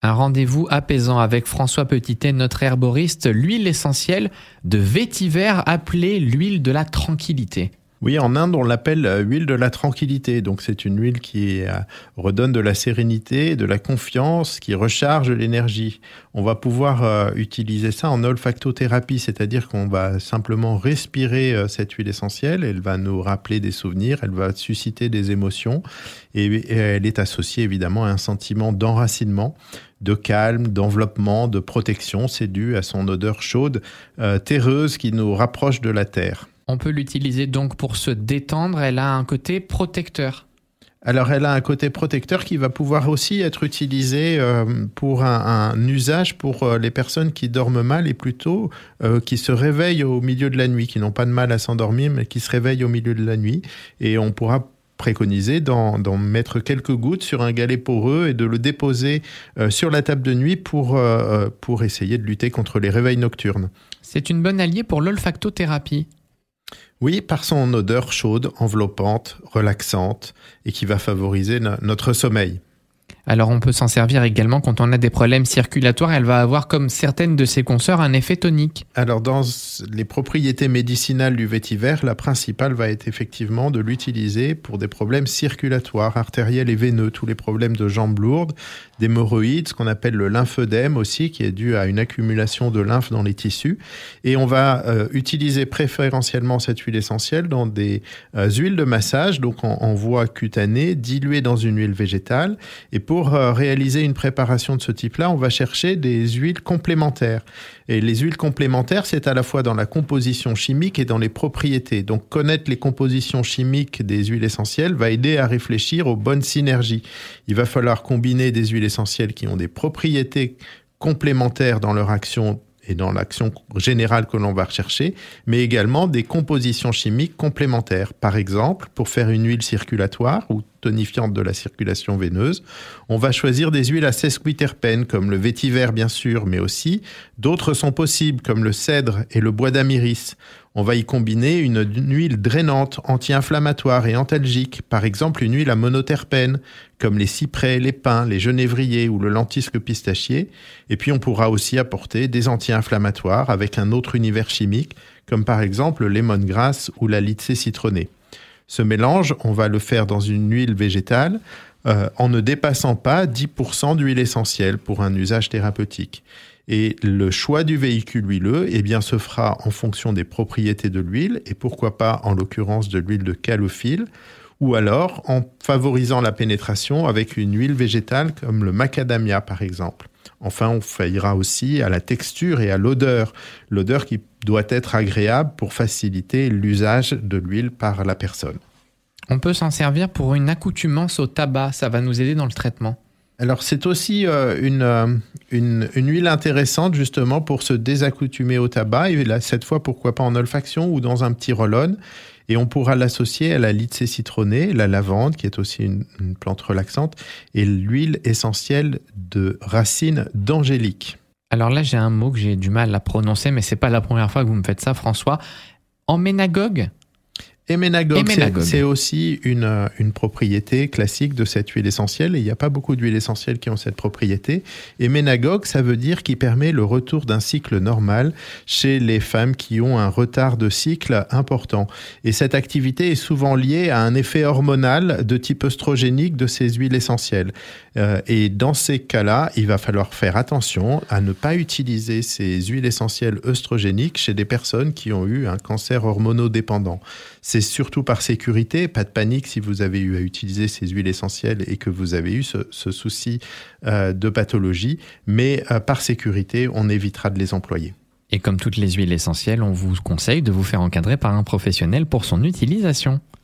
Un rendez-vous apaisant avec François Petitet, notre herboriste, l'huile essentielle de vétiver appelée l'huile de la tranquillité. Oui, en Inde, on l'appelle euh, huile de la tranquillité. Donc, c'est une huile qui euh, redonne de la sérénité, de la confiance, qui recharge l'énergie. On va pouvoir euh, utiliser ça en olfactothérapie, c'est-à-dire qu'on va simplement respirer cette huile essentielle. Elle va nous rappeler des souvenirs, elle va susciter des émotions et elle est associée évidemment à un sentiment d'enracinement de calme, d'enveloppement, de protection. C'est dû à son odeur chaude, terreuse qui nous rapproche de la terre. On peut l'utiliser donc pour se détendre. Elle a un côté protecteur. Alors, elle a un côté protecteur qui va pouvoir aussi être utilisé euh, pour un, usage pour euh, les personnes qui dorment mal et plutôt euh, qui se réveillent au milieu de la nuit, qui n'ont pas de mal à s'endormir, mais qui se réveillent au milieu de la nuit. Et on pourra préconiser d'en mettre quelques gouttes sur un galet poreux et de le déposer sur la table de nuit pour, pour essayer de lutter contre les réveils nocturnes. C'est une bonne alliée pour l'olfactothérapie. Oui, par son odeur chaude, enveloppante, relaxante et qui va favoriser notre sommeil. Alors on peut s'en servir également quand on a des problèmes circulatoires. Elle va avoir comme certaines de ses consoeurs un effet tonique. Alors dans les propriétés médicinales du vétiver, la principale va être effectivement de l'utiliser pour des problèmes circulatoires, artériels et veineux, tous les problèmes de jambes lourdes, d'hémorroïdes, ce qu'on appelle le lymphœdème aussi, qui est dû à une accumulation de lymphe dans les tissus. Et on va euh, utiliser préférentiellement cette huile essentielle dans des euh, huiles de massage, donc en, voie cutanée, diluée dans une huile végétale. Et euh, réaliser une préparation de ce type-là, on va chercher des huiles complémentaires. Et les huiles complémentaires, c'est à la fois dans la composition chimique et dans les propriétés. Donc connaître les compositions chimiques des huiles essentielles va aider à réfléchir aux bonnes synergies. Il va falloir combiner des huiles essentielles qui ont des propriétés complémentaires dans leur action et dans l'action générale que l'on va rechercher, mais également des compositions chimiques complémentaires. Par exemple, pour faire une huile circulatoire ou tonifiante de la circulation veineuse, on va choisir des huiles à sesquiterpènes comme le vétiver bien sûr, mais aussi d'autres sont possibles comme le cèdre et le bois d'amiris. On va y combiner une, huile drainante, anti-inflammatoire et antalgique, par exemple une huile à monoterpène, comme les cyprès, les pins, les genévriers ou le lentisque pistachier. Et puis on pourra aussi apporter des anti-inflammatoires avec un autre univers chimique, comme par exemple le lemongrass ou la lycée citronnée. Ce mélange, on va le faire dans une huile végétale euh, en ne dépassant pas 10% d'huile essentielle pour un usage thérapeutique. Et le choix du véhicule huileux eh bien, se fera en fonction des propriétés de l'huile, et pourquoi pas en l'occurrence de l'huile de calophylle, ou alors en favorisant la pénétration avec une huile végétale comme le macadamia par exemple. Enfin, on faillira aussi à la texture et à l'odeur. L'odeur qui doit être agréable pour faciliter l'usage de l'huile par la personne. On peut s'en servir pour une accoutumance au tabac, ça va nous aider dans le traitement. Alors c'est aussi euh, euh, une, une, huile intéressante justement pour se désaccoutumer au tabac et là cette fois pourquoi pas en olfaction ou dans un petit roll et on pourra l'associer à la lycée citronnée, la lavande qui est aussi une, plante relaxante et l'huile essentielle de racine d'angélique. Alors là j'ai un mot que j'ai du mal à prononcer mais c'est pas la première fois que vous me faites ça François. Emménagogue Héménagogue, c'est aussi une, euh, une, propriété classique de cette huile essentielle. Et il n'y a pas beaucoup d'huiles essentielles qui ont cette propriété. Héménagogue, ça veut dire qui permet le retour d'un cycle normal chez les femmes qui ont un retard de cycle important. Et cette activité est souvent liée à un effet hormonal de type œstrogénique de ces huiles essentielles. Euh, et dans ces cas-là, il va falloir faire attention à ne pas utiliser ces huiles essentielles œstrogéniques chez des personnes qui ont eu un cancer hormonodépendant. C'est surtout par sécurité, pas de panique si vous avez eu à utiliser ces huiles essentielles et que vous avez eu ce, souci euh, de pathologie, mais euh, par sécurité, on évitera de les employer. Et comme toutes les huiles essentielles, on vous conseille de vous faire encadrer par un professionnel pour son utilisation.